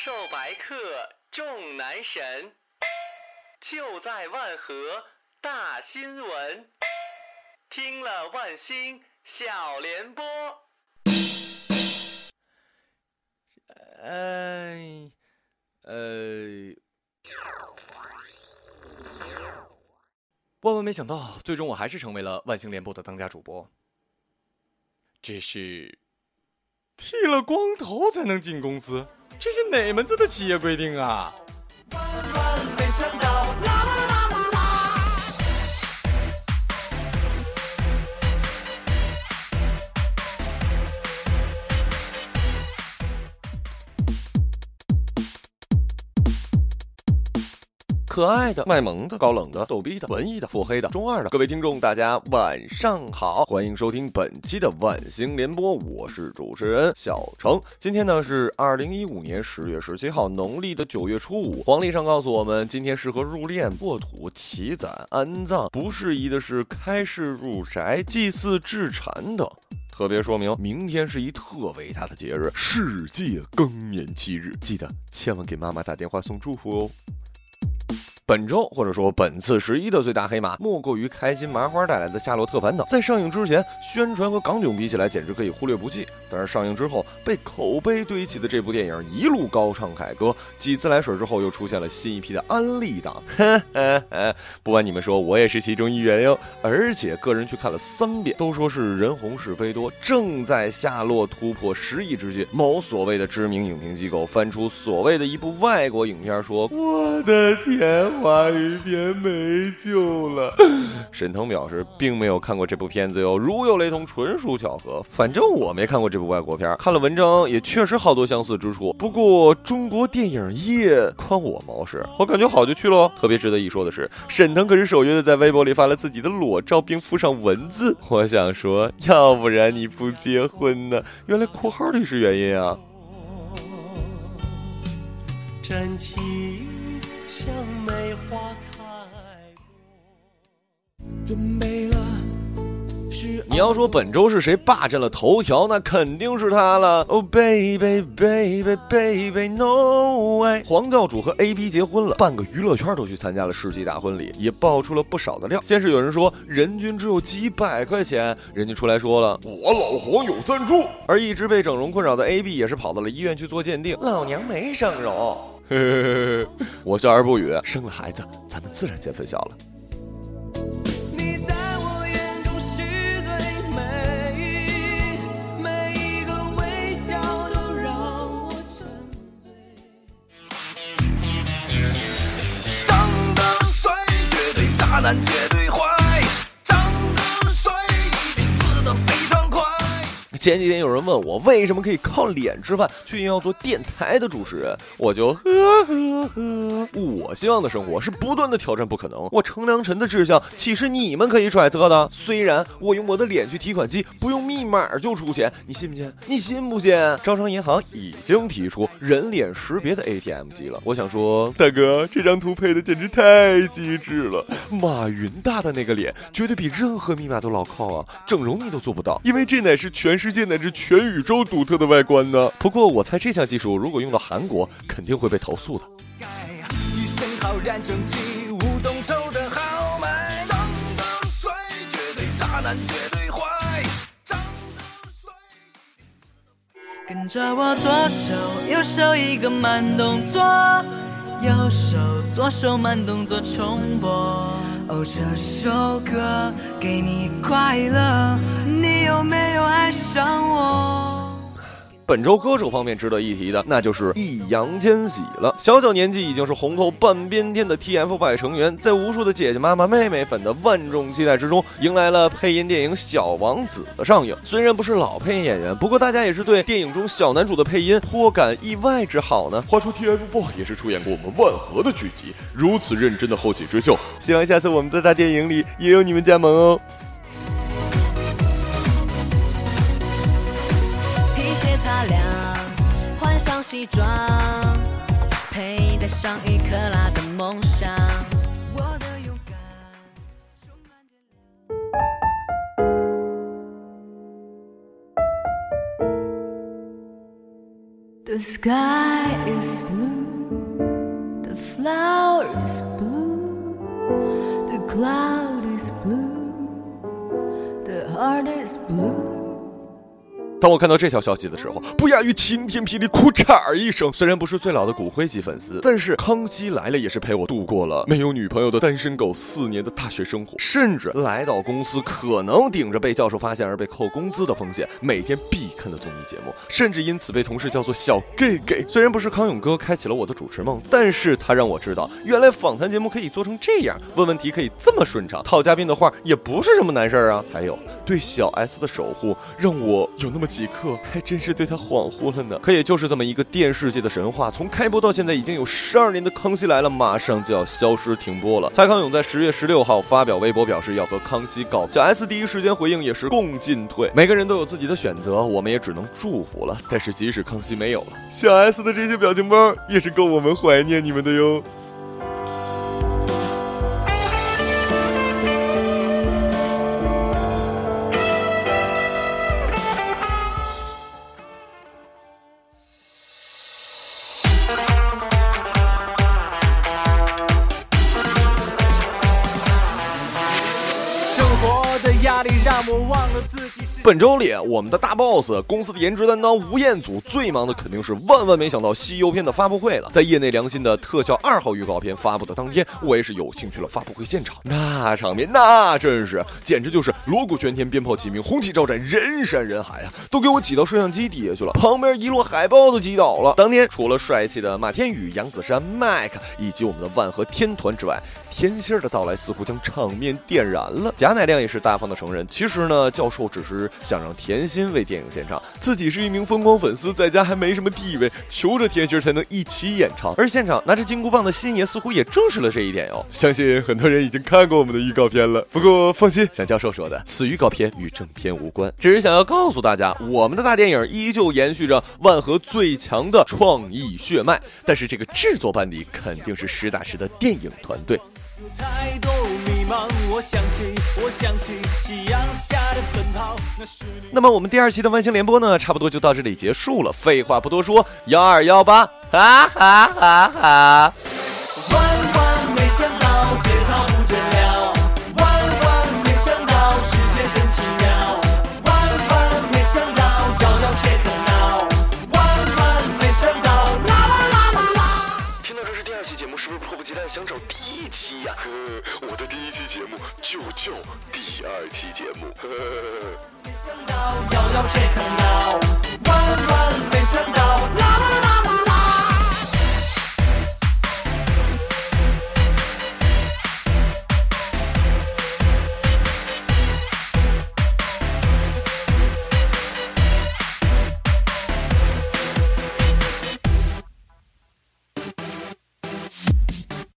授白客众男神，就在万和大新闻。听了万星小联播。哎，呃，万万没想到，最终我还是成为了万星联播的当家主播。只是剃了光头才能进公司，这是哪门子的企业规定啊？可爱的、卖萌的、高冷的、逗逼的、文艺的、腹黑的、中二的，各位听众，大家晚上好，欢迎收听本期的晚星联播，我是主持人小程。今天呢是二零一五年十月十七号，农历的九月初五。黄历上告诉我们，今天适合入殓、破土、起攒、安葬，不适宜的是开市入宅、祭祀、置产等。特别说明，明天是一特伟大的节日——世界更年期日，记得千万给妈妈打电话送祝福哦。本周或者说本次十一的最大黑马，莫过于开心麻花带来的《夏洛特烦恼》。在上映之前，宣传和港囧比起来，简直可以忽略不计。但是上映之后，被口碑堆起的这部电影，一路高唱凯歌，几自来水之后，又出现了新一批的安利党。不瞒你们说，我也是其中一员哟。而且个人去看了三遍，都说是人红是非多。正在夏洛突破十亿之际，某所谓的知名影评机构翻出所谓的一部外国影片，说：“我的天！”华语片没救了。沈腾表示并没有看过这部片子哟，如有雷同，纯属巧合。反正我没看过这部外国片，看了文章也确实好多相似之处。不过中国电影业关我毛事，我感觉好就去喽。特别值得一说的是，沈腾可是首约的在微博里发了自己的裸照，并附上文字。我想说，要不然你不结婚呢？原来括号里是原因啊。真情。像梅花开准备。你要说本周是谁霸占了头条，那肯定是他了。Oh baby baby baby no way！黄教主和 A B 结婚了，半个娱乐圈都去参加了世纪大婚礼，也爆出了不少的料。先是有人说人均只有几百块钱，人家出来说了我老黄有赞助。而一直被整容困扰的 A B 也是跑到了医院去做鉴定，老娘没整容。我笑而不语。生了孩子，咱们自然见分晓了。感觉前几天有人问我为什么可以靠脸吃饭，却硬要做电台的主持人，我就呵呵呵。我希望的生活是不断的挑战不可能。我程良辰的志向岂是你们可以揣测的？虽然我用我的脸去提款机，不用密码就出钱，你信不信？你信不信？招商银行已经提出人脸识别的 ATM 机了。我想说，大哥，这张图配的简直太机智了。马云大的那个脸，绝对比任何密码都牢靠啊！整容你都做不到，因为这乃是全世。界界乃至全宇宙独特的外观呢？不过我猜这项技术如果用到韩国，肯定会被投诉的。跟着我左手右手一个慢动作，右手左手慢动作重播。哦，这首歌给你快乐，你有没有爱上我？本周歌手方面值得一提的，那就是易烊千玺了。小小年纪已经是红透半边天的 TFBOYS 成员，在无数的姐姐、妈妈、妹妹粉的万众期待之中，迎来了配音电影《小王子》的上映。虽然不是老配音演员，不过大家也是对电影中小男主的配音颇感意外之好呢。话说 TFBOYS 也是出演过我们万和的剧集，如此认真的后起之秀，希望下次我们的大电影里也有你们加盟哦。西装，佩戴上一克拉的梦想。我的勇敢独 The sky is blue, the flower is blue, the cloud is blue, the heart is blue. 当我看到这条消息的时候，不亚于晴天霹雳，哭嚓一声。虽然不是最老的骨灰级粉丝，但是《康熙来了》也是陪我度过了没有女朋友的单身狗四年的大学生活，甚至来到公司可能顶着被教授发现而被扣工资的风险，每天必看的综艺节目，甚至因此被同事叫做小 gay gay。虽然不是康永哥开启了我的主持梦，但是他让我知道，原来访谈节目可以做成这样，问问题可以这么顺畅，套嘉宾的话也不是什么难事儿啊。还有对小 S 的守护，让我有那么。几刻还真是对他恍惚了呢。可也就是这么一个电视界的神话，从开播到现在已经有十二年的《康熙来了》马上就要消失停播了。蔡康永在十月十六号发表微博表示要和康熙告别小 S 第一时间回应也是共进退。每个人都有自己的选择，我们也只能祝福了。但是即使康熙没有了，小 S 的这些表情包也是够我们怀念你们的哟。本周里，我们的大 boss 公司的颜值担当吴彦祖最忙的肯定是万万没想到《西游片》的发布会了。在业内良心的特效二号预告片发布的当天，我也是有幸去了发布会现场。那场面，那真是简直就是锣鼓喧天，鞭炮齐鸣，红旗招展，人山人海啊！都给我挤到摄像机底下去了，旁边一摞海报都挤倒了。当天除了帅气的马天宇、杨子姗、Mike 以及我们的万和天团之外，甜心的到来似乎将场面点燃了。贾乃亮也是大方的承认，其实呢，教授只是想让甜心为电影献唱，自己是一名疯狂粉丝，在家还没什么地位，求着甜心才能一起演唱。而现场拿着金箍棒的星爷似乎也证实了这一点哟。相信很多人已经看过我们的预告片了，不过放心，像教授说的，此预告片与正片无关，只是想要告诉大家，我们的大电影依旧延续着万和最强的创意血脉，但是这个制作班底肯定是实打实的电影团队。太多迷忙，我想起，我想起夕阳下的奔跑。那是那么我们第二期的万星联播呢，差不多就到这里结束了。废话不多说，幺二幺八，哈哈哈哈！迫不及待想找第一期呀、呵，我的第一期节目就叫第二期节目。呵呵呵没想到遥遥却可到，万万没想到。